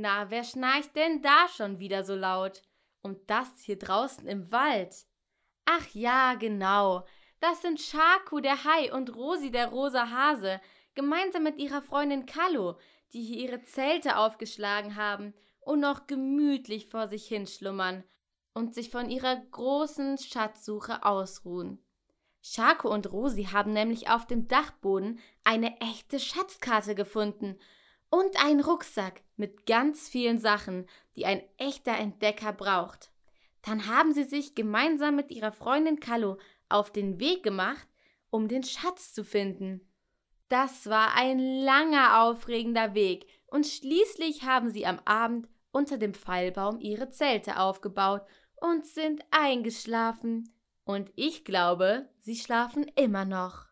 Na, wer schnarcht denn da schon wieder so laut? Und das hier draußen im Wald. Ach ja, genau. Das sind Shaku der Hai und Rosi der rosa Hase, gemeinsam mit ihrer Freundin Kallo, die hier ihre Zelte aufgeschlagen haben und noch gemütlich vor sich hinschlummern und sich von ihrer großen Schatzsuche ausruhen. Schako und Rosi haben nämlich auf dem Dachboden eine echte Schatzkarte gefunden und einen Rucksack mit ganz vielen Sachen, die ein echter Entdecker braucht. Dann haben sie sich gemeinsam mit ihrer Freundin Kallo auf den Weg gemacht, um den Schatz zu finden. Das war ein langer, aufregender Weg, und schließlich haben sie am Abend unter dem Pfeilbaum ihre Zelte aufgebaut und sind eingeschlafen. Und ich glaube, sie schlafen immer noch.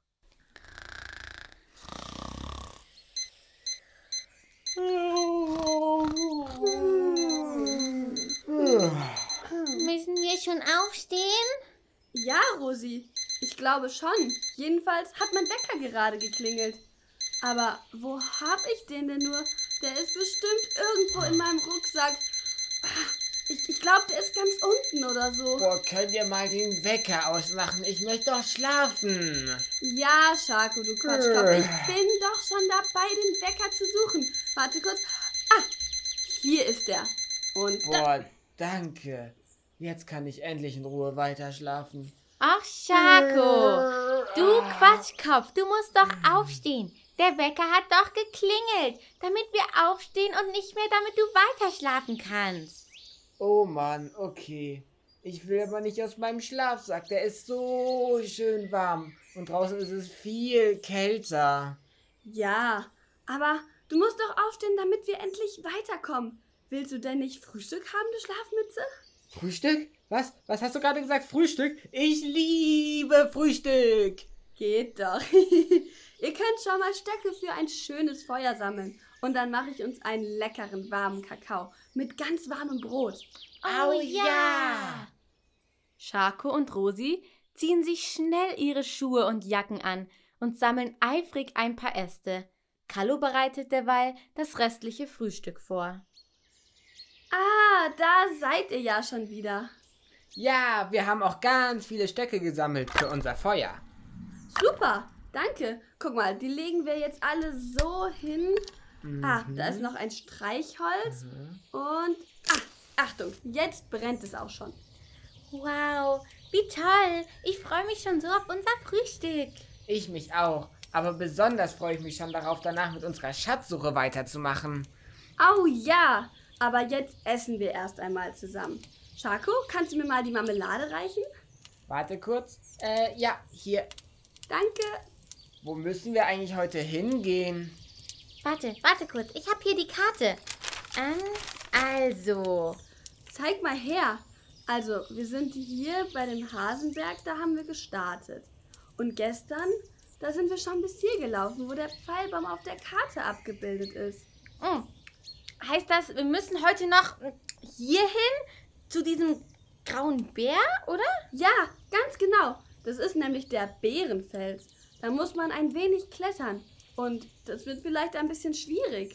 Müssen wir schon aufstehen? Ja, Rosi, ich glaube schon. Jedenfalls hat mein Wecker gerade geklingelt. Aber wo hab ich den denn nur? Der ist bestimmt irgendwo in meinem Rucksack. Ich, ich glaube, der ist ganz unten oder so. Boah, könnt ihr mal den Wecker ausmachen? Ich möchte doch schlafen. Ja, Schako, du Quatschkopf. Ich bin doch schon dabei, den Wecker zu suchen. Warte kurz. Ah, hier ist er. Und Boah, danke. Jetzt kann ich endlich in Ruhe weiter schlafen. Ach, Schako, du Quatschkopf, du musst doch aufstehen. Der Wecker hat doch geklingelt, damit wir aufstehen und nicht mehr, damit du weiter schlafen kannst. Oh Mann, okay. Ich will aber nicht aus meinem Schlafsack. Der ist so schön warm. Und draußen ist es viel kälter. Ja, aber du musst doch aufstehen, damit wir endlich weiterkommen. Willst du denn nicht Frühstück haben, du Schlafmütze? Frühstück? Was? Was hast du gerade gesagt? Frühstück? Ich liebe Frühstück. Geht doch. Ihr könnt schon mal Stöcke für ein schönes Feuer sammeln. Und dann mache ich uns einen leckeren, warmen Kakao mit ganz warmem Brot. Oh, ja! Schako und Rosi ziehen sich schnell ihre Schuhe und Jacken an und sammeln eifrig ein paar Äste. Kallo bereitet derweil das restliche Frühstück vor. Ah, da seid ihr ja schon wieder. Ja, wir haben auch ganz viele Stöcke gesammelt für unser Feuer. Super, danke. Guck mal, die legen wir jetzt alle so hin. Ah, da ist noch ein Streichholz. Und. Ah, Achtung, jetzt brennt es auch schon. Wow, wie toll. Ich freue mich schon so auf unser Frühstück. Ich mich auch. Aber besonders freue ich mich schon darauf, danach mit unserer Schatzsuche weiterzumachen. Au ja, aber jetzt essen wir erst einmal zusammen. Schako, kannst du mir mal die Marmelade reichen? Warte kurz. Äh, ja, hier. Danke. Wo müssen wir eigentlich heute hingehen? Warte, warte kurz. Ich habe hier die Karte. Ähm, also. Zeig mal her. Also, wir sind hier bei dem Hasenberg, da haben wir gestartet. Und gestern, da sind wir schon bis hier gelaufen, wo der Pfeilbaum auf der Karte abgebildet ist. Hm. Heißt das, wir müssen heute noch hierhin zu diesem grauen Bär, oder? Ja, ganz genau. Das ist nämlich der Bärenfels. Da muss man ein wenig klettern. Und das wird vielleicht ein bisschen schwierig.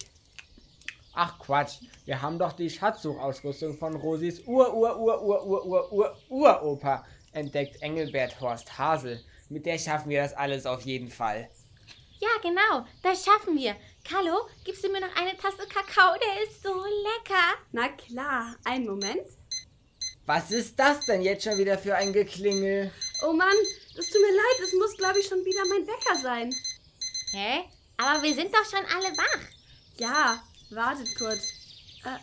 Ach Quatsch, wir haben doch die Schatzsuchausrüstung von Rosis Ur-Ur-Ur-Ur-Ur-Ur-Uropa entdeckt, Engelbert Horst Hasel. Mit der schaffen wir das alles auf jeden Fall. Ja, genau. Das schaffen wir. Carlo, gibst du mir noch eine Tasse Kakao? Der ist so lecker. Na klar, einen Moment. Was ist das denn jetzt schon wieder für ein Geklingel? Oh Mann, das tut mir leid, es muss, glaube ich, schon wieder mein Wecker sein. Hä? Aber wir sind doch schon alle wach. Ja, wartet kurz. Äh,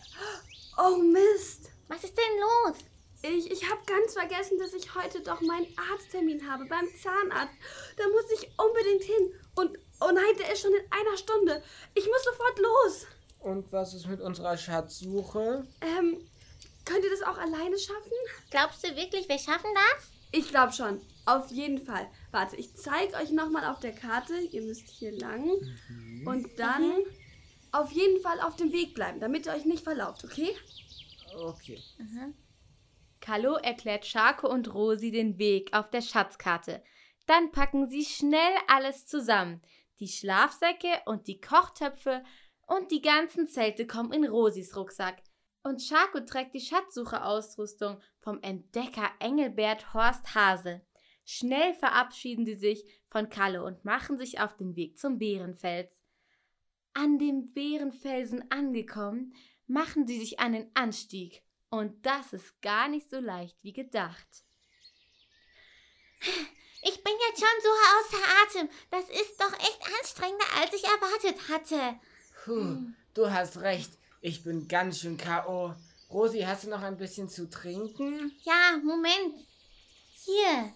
oh Mist. Was ist denn los? Ich, ich habe ganz vergessen, dass ich heute doch meinen Arzttermin habe beim Zahnarzt. Da muss ich unbedingt hin. Und oh nein, der ist schon in einer Stunde. Ich muss sofort los. Und was ist mit unserer Schatzsuche? Ähm, könnt ihr das auch alleine schaffen? Glaubst du wirklich, wir schaffen das? Ich glaube schon. Auf jeden Fall. Warte, ich zeige euch nochmal auf der Karte. Ihr müsst hier lang. Und dann auf jeden Fall auf dem Weg bleiben, damit ihr euch nicht verlauft, okay? Okay. Kallo erklärt Schako und Rosi den Weg auf der Schatzkarte. Dann packen sie schnell alles zusammen. Die Schlafsäcke und die Kochtöpfe Und die ganzen Zelte kommen in Rosis Rucksack. Und Schako trägt die Schatzsucherausrüstung vom Entdecker Engelbert Horst Hase. Schnell verabschieden sie sich von Kalle und machen sich auf den Weg zum Bärenfels. An dem Bärenfelsen angekommen, machen sie sich den Anstieg. Und das ist gar nicht so leicht wie gedacht. Ich bin jetzt schon so außer Atem. Das ist doch echt anstrengender, als ich erwartet hatte. Puh, du hast recht. Ich bin ganz schön K.O. Rosi, hast du noch ein bisschen zu trinken? Ja, Moment. Hier.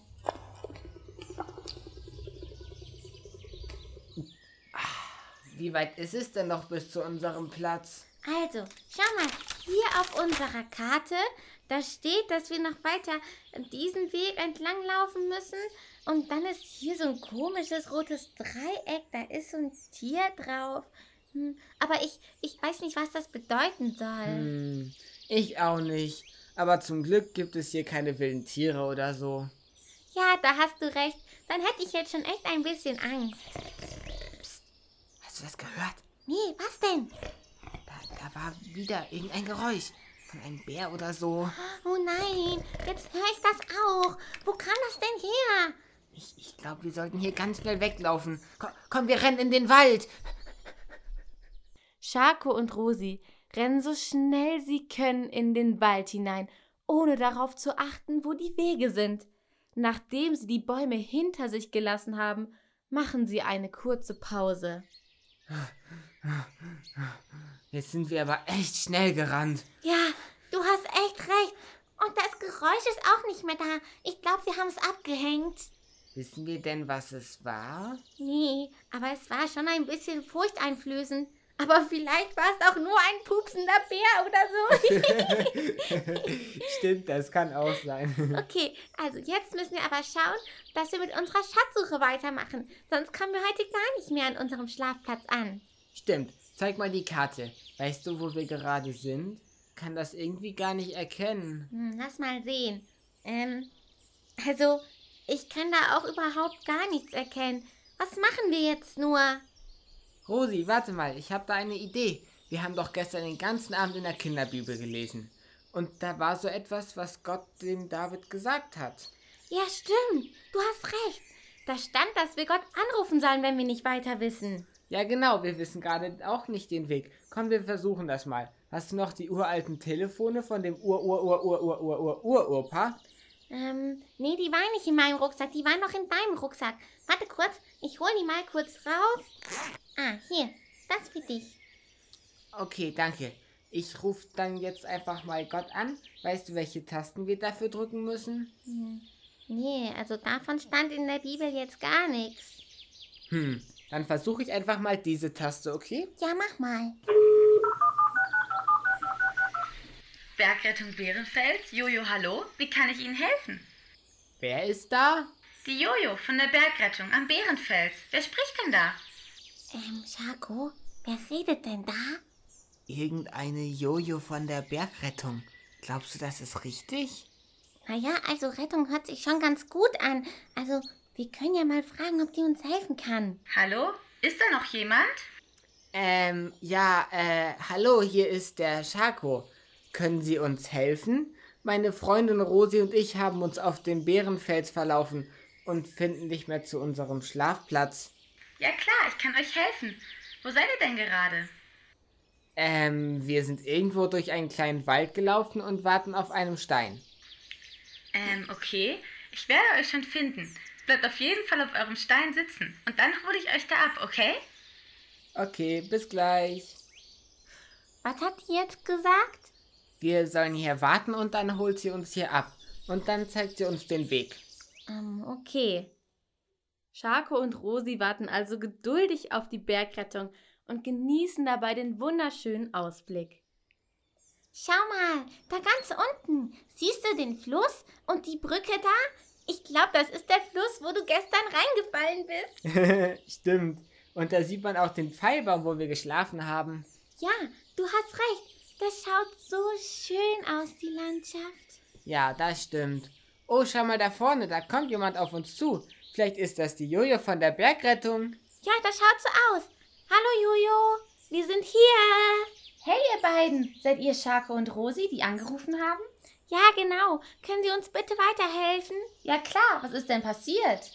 Wie weit ist es denn noch bis zu unserem Platz? Also, schau mal, hier auf unserer Karte, da steht, dass wir noch weiter diesen Weg entlang laufen müssen. Und dann ist hier so ein komisches rotes Dreieck, da ist so ein Tier drauf. Hm, aber ich, ich weiß nicht, was das bedeuten soll. Hm, ich auch nicht. Aber zum Glück gibt es hier keine wilden Tiere oder so. Ja, da hast du recht. Dann hätte ich jetzt schon echt ein bisschen Angst. Hast du das gehört? Nee, was denn? Da, da war wieder irgendein Geräusch. Von einem Bär oder so. Oh nein, jetzt höre ich das auch. Wo kam das denn her? Ich, ich glaube, wir sollten hier ganz schnell weglaufen. Komm, komm, wir rennen in den Wald. Schako und Rosi rennen so schnell sie können in den Wald hinein, ohne darauf zu achten, wo die Wege sind. Nachdem sie die Bäume hinter sich gelassen haben, machen sie eine kurze Pause. Jetzt sind wir aber echt schnell gerannt. Ja, du hast echt recht. Und das Geräusch ist auch nicht mehr da. Ich glaube, wir haben es abgehängt. Wissen wir denn, was es war? Nee, aber es war schon ein bisschen furchteinflößend. Aber vielleicht war es auch nur ein pupsender Bär oder so. Stimmt, das kann auch sein. okay, also jetzt müssen wir aber schauen, dass wir mit unserer Schatzsuche weitermachen. Sonst kommen wir heute gar nicht mehr an unserem Schlafplatz an. Stimmt, zeig mal die Karte. Weißt du, wo wir gerade sind? Kann das irgendwie gar nicht erkennen. Hm, lass mal sehen. Ähm, also, ich kann da auch überhaupt gar nichts erkennen. Was machen wir jetzt nur? Rosi, warte mal, ich habe da eine Idee. Wir haben doch gestern den ganzen Abend in der Kinderbibel gelesen. Und da war so etwas, was Gott dem David gesagt hat. Ja, stimmt. Du hast recht. Da stand, dass wir Gott anrufen sollen, wenn wir nicht weiter wissen. Ja, genau, wir wissen gerade auch nicht den Weg. Komm, wir versuchen das mal. Hast du noch die uralten Telefone von dem Ur-Ur-Ur-Ur-Ur-Ur-Ur-Ur-Ur-Ur-Opa? Ähm, nee, die waren nicht in meinem Rucksack, die waren noch in deinem Rucksack. Warte kurz, ich hol die mal kurz raus. Ah, hier, das für dich. Okay, danke. Ich rufe dann jetzt einfach mal Gott an. Weißt du, welche Tasten wir dafür drücken müssen? Hm. Nee, also davon stand in der Bibel jetzt gar nichts. Hm, dann versuche ich einfach mal diese Taste, okay? Ja, mach mal. Bergrettung Bärenfels. Jojo, hallo. Wie kann ich Ihnen helfen? Wer ist da? Die Jojo von der Bergrettung am Bärenfels. Wer spricht denn da? Ähm, Schako, wer redet denn da? Irgendeine Jojo von der Bergrettung. Glaubst du, das ist richtig? Naja, also Rettung hört sich schon ganz gut an. Also, wir können ja mal fragen, ob die uns helfen kann. Hallo? Ist da noch jemand? Ähm, ja, äh, hallo, hier ist der Schako. Können Sie uns helfen? Meine Freundin Rosi und ich haben uns auf dem Bärenfels verlaufen und finden nicht mehr zu unserem Schlafplatz. Ja klar, ich kann euch helfen. Wo seid ihr denn gerade? Ähm, wir sind irgendwo durch einen kleinen Wald gelaufen und warten auf einem Stein. Ähm, okay. Ich werde euch schon finden. Bleibt auf jeden Fall auf eurem Stein sitzen. Und dann hole ich euch da ab, okay? Okay, bis gleich. Was hat die jetzt gesagt? Wir sollen hier warten und dann holt sie uns hier ab. Und dann zeigt sie uns den Weg. Ähm, okay. Schako und Rosi warten also geduldig auf die Bergrettung und genießen dabei den wunderschönen Ausblick. Schau mal, da ganz unten. Siehst du den Fluss und die Brücke da? Ich glaube, das ist der Fluss, wo du gestern reingefallen bist. Stimmt. Und da sieht man auch den Pfeilbaum, wo wir geschlafen haben. Ja, du hast recht. Das schaut so schön aus, die Landschaft. Ja, das stimmt. Oh, schau mal da vorne, da kommt jemand auf uns zu. Vielleicht ist das die Jojo von der Bergrettung. Ja, das schaut so aus. Hallo Jojo. wir sind hier. Hey, ihr beiden, seid ihr Schako und Rosi, die angerufen haben? Ja, genau. Können Sie uns bitte weiterhelfen? Ja, klar, was ist denn passiert?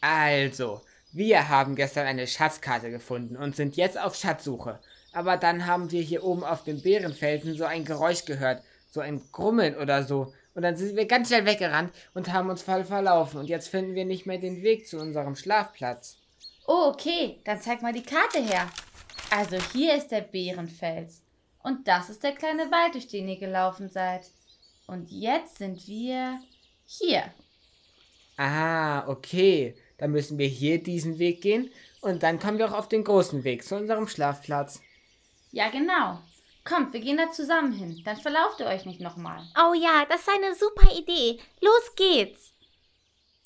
Also, wir haben gestern eine Schatzkarte gefunden und sind jetzt auf Schatzsuche. Aber dann haben wir hier oben auf dem Bärenfelsen so ein Geräusch gehört, so ein Grummeln oder so. Und dann sind wir ganz schnell weggerannt und haben uns voll verlaufen. Und jetzt finden wir nicht mehr den Weg zu unserem Schlafplatz. Oh, okay, dann zeig mal die Karte her. Also hier ist der Bärenfels. Und das ist der kleine Wald, durch den ihr gelaufen seid. Und jetzt sind wir hier. Ah, okay. Dann müssen wir hier diesen Weg gehen und dann kommen wir auch auf den großen Weg zu unserem Schlafplatz. Ja, genau. Kommt, wir gehen da zusammen hin. Dann verlauft ihr euch nicht nochmal. Oh ja, das ist eine super Idee. Los geht's.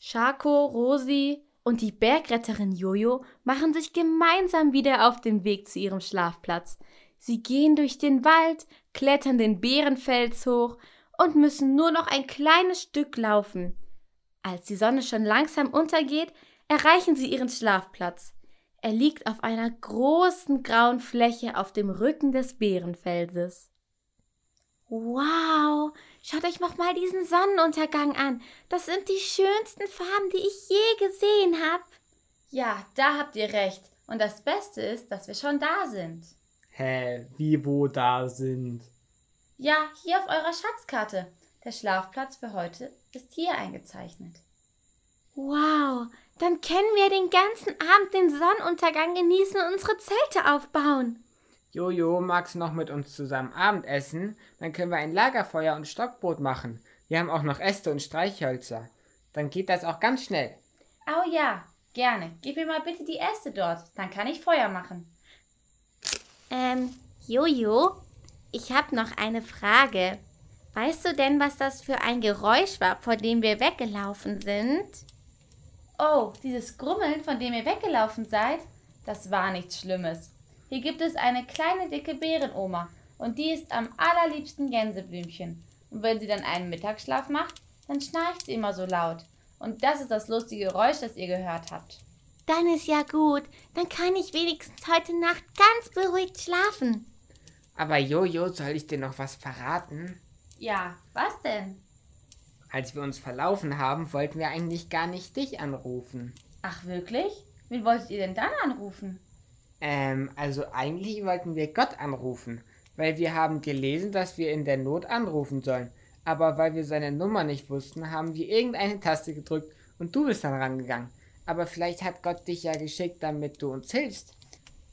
Schako, Rosi und die Bergretterin Jojo machen sich gemeinsam wieder auf den Weg zu ihrem Schlafplatz. Sie gehen durch den Wald, klettern den Bärenfels hoch und müssen nur noch ein kleines Stück laufen. Als die Sonne schon langsam untergeht, erreichen sie ihren Schlafplatz. Er liegt auf einer großen grauen Fläche auf dem Rücken des Bärenfelses. Wow, schaut euch noch mal diesen Sonnenuntergang an. Das sind die schönsten Farben, die ich je gesehen habe. Ja, da habt ihr recht. Und das Beste ist, dass wir schon da sind. Hä, wie wo da sind? Ja, hier auf eurer Schatzkarte. Der Schlafplatz für heute ist hier eingezeichnet. Wow, dann können wir den ganzen Abend den Sonnenuntergang genießen und unsere Zelte aufbauen. Jojo, magst du noch mit uns zusammen Abendessen? Dann können wir ein Lagerfeuer und Stockbrot machen. Wir haben auch noch Äste und Streichhölzer. Dann geht das auch ganz schnell. Oh ja, gerne. Gib mir mal bitte die Äste dort. Dann kann ich Feuer machen. Ähm, Jojo, ich habe noch eine Frage. Weißt du denn, was das für ein Geräusch war, vor dem wir weggelaufen sind? Oh, dieses Grummeln, von dem ihr weggelaufen seid, das war nichts Schlimmes. Hier gibt es eine kleine dicke Bärenoma und die ist am allerliebsten Gänseblümchen. Und wenn sie dann einen Mittagsschlaf macht, dann schnarcht sie immer so laut. Und das ist das lustige Geräusch, das ihr gehört habt. Dann ist ja gut. Dann kann ich wenigstens heute Nacht ganz beruhigt schlafen. Aber Jojo, soll ich dir noch was verraten? Ja, was denn? Als wir uns verlaufen haben, wollten wir eigentlich gar nicht dich anrufen. Ach wirklich? Wen wolltet ihr denn dann anrufen? Ähm, also eigentlich wollten wir Gott anrufen, weil wir haben gelesen, dass wir in der Not anrufen sollen. Aber weil wir seine Nummer nicht wussten, haben wir irgendeine Taste gedrückt und du bist dann rangegangen. Aber vielleicht hat Gott dich ja geschickt, damit du uns hilfst.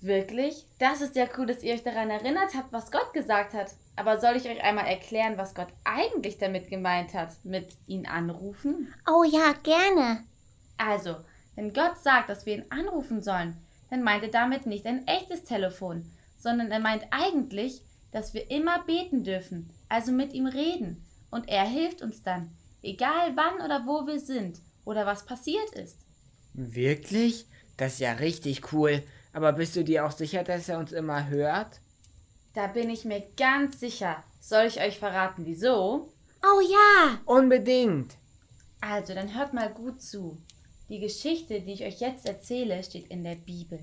Wirklich? Das ist ja cool, dass ihr euch daran erinnert habt, was Gott gesagt hat. Aber soll ich euch einmal erklären, was Gott eigentlich damit gemeint hat, mit ihn anrufen? Oh ja, gerne. Also, wenn Gott sagt, dass wir ihn anrufen sollen, dann meint er damit nicht ein echtes Telefon, sondern er meint eigentlich, dass wir immer beten dürfen, also mit ihm reden. Und er hilft uns dann, egal wann oder wo wir sind oder was passiert ist. Wirklich? Das ist ja richtig cool. Aber bist du dir auch sicher, dass er uns immer hört? Da bin ich mir ganz sicher. Soll ich euch verraten, wieso? Oh ja. Unbedingt. Also, dann hört mal gut zu. Die Geschichte, die ich euch jetzt erzähle, steht in der Bibel.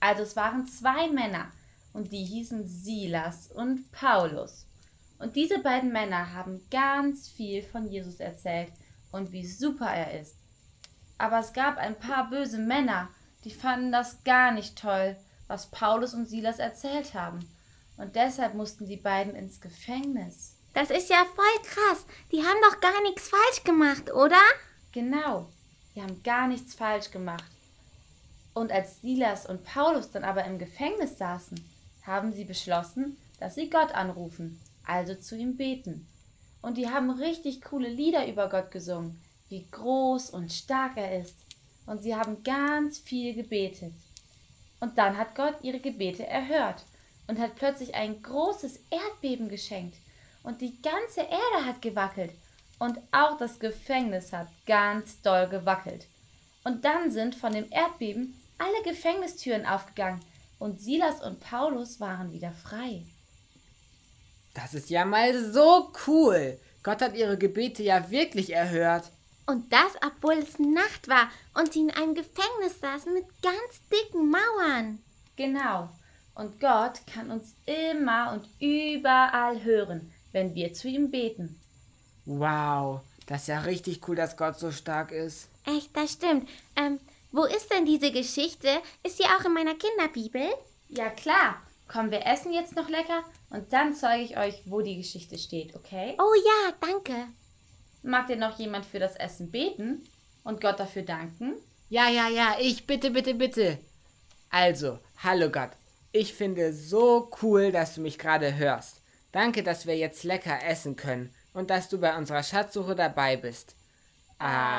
Also es waren zwei Männer und die hießen Silas und Paulus. Und diese beiden Männer haben ganz viel von Jesus erzählt und wie super er ist. Aber es gab ein paar böse Männer, die fanden das gar nicht toll, was Paulus und Silas erzählt haben. Und deshalb mussten die beiden ins Gefängnis. Das ist ja voll krass. Die haben doch gar nichts falsch gemacht, oder? Genau, die haben gar nichts falsch gemacht. Und als Silas und Paulus dann aber im Gefängnis saßen, haben sie beschlossen, dass sie Gott anrufen, also zu ihm beten. Und die haben richtig coole Lieder über Gott gesungen, wie groß und stark er ist. Und sie haben ganz viel gebetet. Und dann hat Gott ihre Gebete erhört und hat plötzlich ein großes Erdbeben geschenkt. Und die ganze Erde hat gewackelt. Und auch das Gefängnis hat ganz doll gewackelt. Und dann sind von dem Erdbeben alle Gefängnistüren aufgegangen und Silas und Paulus waren wieder frei. Das ist ja mal so cool. Gott hat ihre Gebete ja wirklich erhört. Und das, obwohl es Nacht war und sie in einem Gefängnis saßen mit ganz dicken Mauern. Genau. Und Gott kann uns immer und überall hören, wenn wir zu ihm beten. Wow, das ist ja richtig cool, dass Gott so stark ist. Echt, das stimmt. Ähm, wo ist denn diese Geschichte? Ist sie auch in meiner Kinderbibel? Ja klar, komm, wir essen jetzt noch lecker und dann zeige ich euch, wo die Geschichte steht, okay? Oh ja, danke. Mag denn noch jemand für das Essen beten und Gott dafür danken? Ja, ja, ja, ich bitte, bitte, bitte. Also, hallo Gott. Ich finde so cool, dass du mich gerade hörst. Danke, dass wir jetzt lecker essen können und dass du bei unserer Schatzsuche dabei bist. Amen.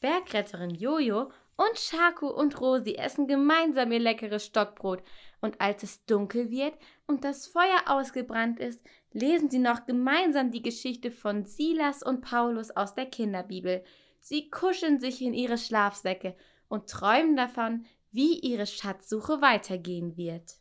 Bergretterin Jojo und Shaku und Rosi essen gemeinsam ihr leckeres Stockbrot. Und als es dunkel wird und das Feuer ausgebrannt ist, lesen sie noch gemeinsam die Geschichte von Silas und Paulus aus der Kinderbibel. Sie kuscheln sich in ihre Schlafsäcke und träumen davon, wie ihre Schatzsuche weitergehen wird.